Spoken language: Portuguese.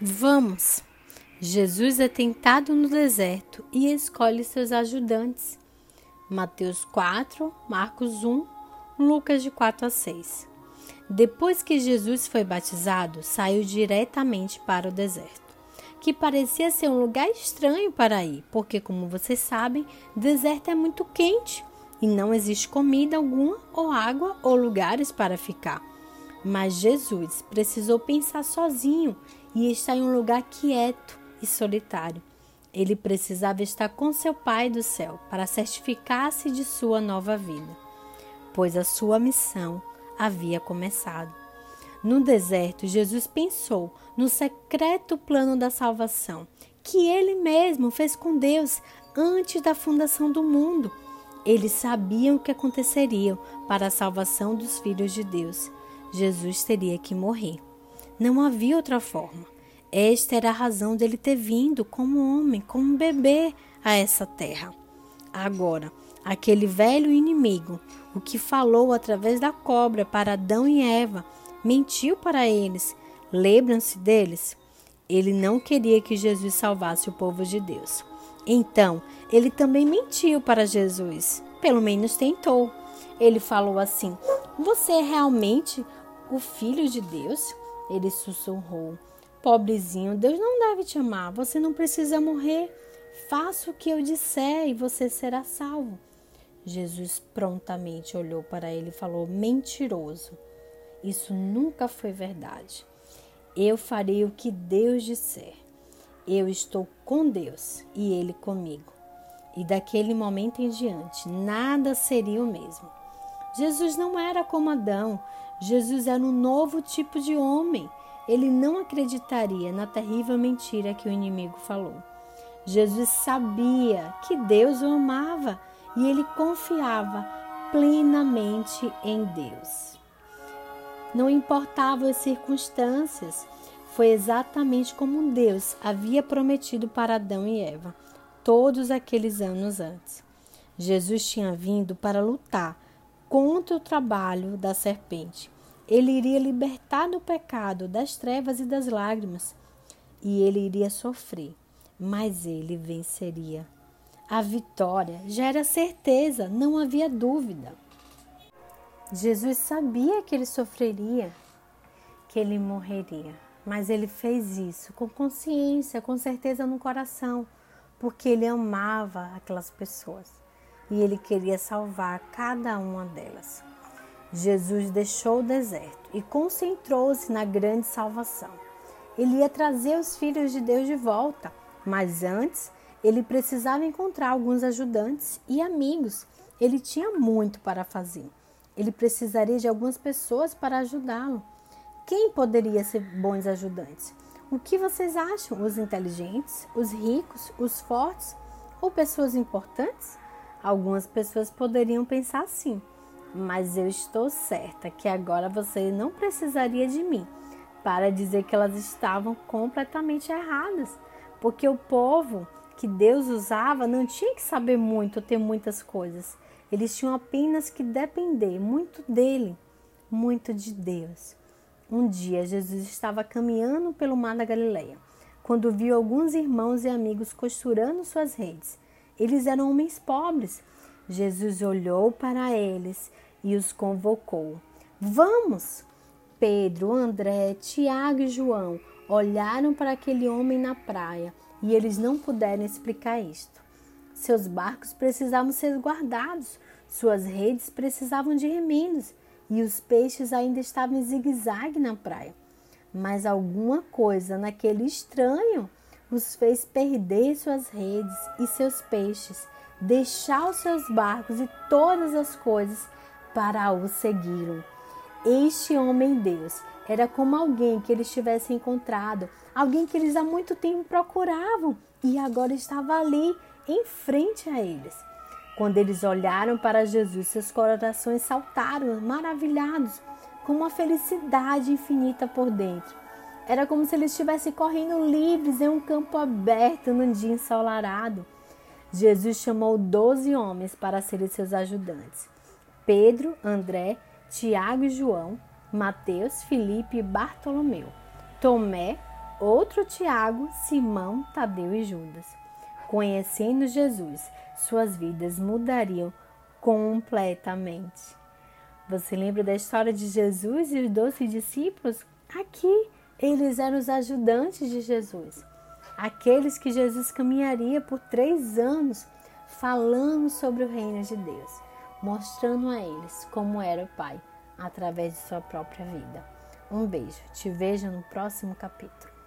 Vamos! Jesus é tentado no deserto e escolhe seus ajudantes. Mateus 4, Marcos 1, Lucas de 4 a 6. Depois que Jesus foi batizado, saiu diretamente para o deserto, que parecia ser um lugar estranho para ir, porque, como vocês sabem, deserto é muito quente e não existe comida alguma, ou água, ou lugares para ficar. Mas Jesus precisou pensar sozinho e estar em um lugar quieto e solitário. Ele precisava estar com seu Pai do céu para certificar-se de sua nova vida, pois a sua missão havia começado. No deserto, Jesus pensou no secreto plano da salvação que ele mesmo fez com Deus antes da fundação do mundo. Eles sabiam o que aconteceria para a salvação dos filhos de Deus. Jesus teria que morrer. Não havia outra forma. Esta era a razão dele ter vindo como homem, como bebê a essa terra. Agora, aquele velho inimigo, o que falou através da cobra para Adão e Eva, mentiu para eles. Lembram-se deles? Ele não queria que Jesus salvasse o povo de Deus. Então, ele também mentiu para Jesus. Pelo menos tentou. Ele falou assim: Você é realmente o filho de Deus? Ele sussurrou: Pobrezinho, Deus não deve te amar. Você não precisa morrer. Faça o que eu disser e você será salvo. Jesus prontamente olhou para ele e falou: Mentiroso. Isso nunca foi verdade. Eu farei o que Deus disser. Eu estou com Deus e Ele comigo. E daquele momento em diante, nada seria o mesmo. Jesus não era como Adão, Jesus era um novo tipo de homem. Ele não acreditaria na terrível mentira que o inimigo falou. Jesus sabia que Deus o amava e ele confiava plenamente em Deus. Não importavam as circunstâncias, foi exatamente como Deus havia prometido para Adão e Eva todos aqueles anos antes. Jesus tinha vindo para lutar contra o trabalho da serpente. Ele iria libertar do pecado, das trevas e das lágrimas, e ele iria sofrer, mas ele venceria. A vitória já era certeza, não havia dúvida. Jesus sabia que ele sofreria, que ele morreria, mas ele fez isso com consciência, com certeza no coração, porque ele amava aquelas pessoas e ele queria salvar cada uma delas. Jesus deixou o deserto e concentrou-se na grande salvação. Ele ia trazer os filhos de Deus de volta, mas antes ele precisava encontrar alguns ajudantes e amigos. Ele tinha muito para fazer. Ele precisaria de algumas pessoas para ajudá-lo. Quem poderia ser bons ajudantes? O que vocês acham? Os inteligentes, os ricos, os fortes ou pessoas importantes? Algumas pessoas poderiam pensar assim, mas eu estou certa que agora você não precisaria de mim para dizer que elas estavam completamente erradas, porque o povo que Deus usava não tinha que saber muito, ter muitas coisas. Eles tinham apenas que depender muito dele, muito de Deus. Um dia Jesus estava caminhando pelo mar da Galileia, quando viu alguns irmãos e amigos costurando suas redes. Eles eram homens pobres. Jesus olhou para eles e os convocou. Vamos! Pedro, André, Tiago e João olharam para aquele homem na praia e eles não puderam explicar isto. Seus barcos precisavam ser guardados, suas redes precisavam de remendos e os peixes ainda estavam em zigue-zague na praia. Mas alguma coisa naquele estranho os fez perder suas redes e seus peixes, deixar os seus barcos e todas as coisas para o seguirem. Este homem Deus era como alguém que eles tivessem encontrado, alguém que eles há muito tempo procuravam e agora estava ali em frente a eles. Quando eles olharam para Jesus, seus corações saltaram, maravilhados, com uma felicidade infinita por dentro. Era como se eles estivessem correndo livres em um campo aberto num dia ensolarado. Jesus chamou doze homens para serem seus ajudantes: Pedro, André, Tiago e João, Mateus, Filipe e Bartolomeu, Tomé, outro Tiago, Simão, Tadeu e Judas. Conhecendo Jesus, suas vidas mudariam completamente. Você lembra da história de Jesus e os doze discípulos? Aqui, eles eram os ajudantes de Jesus, aqueles que Jesus caminharia por três anos falando sobre o reino de Deus, mostrando a eles como era o Pai através de sua própria vida. Um beijo, te vejo no próximo capítulo.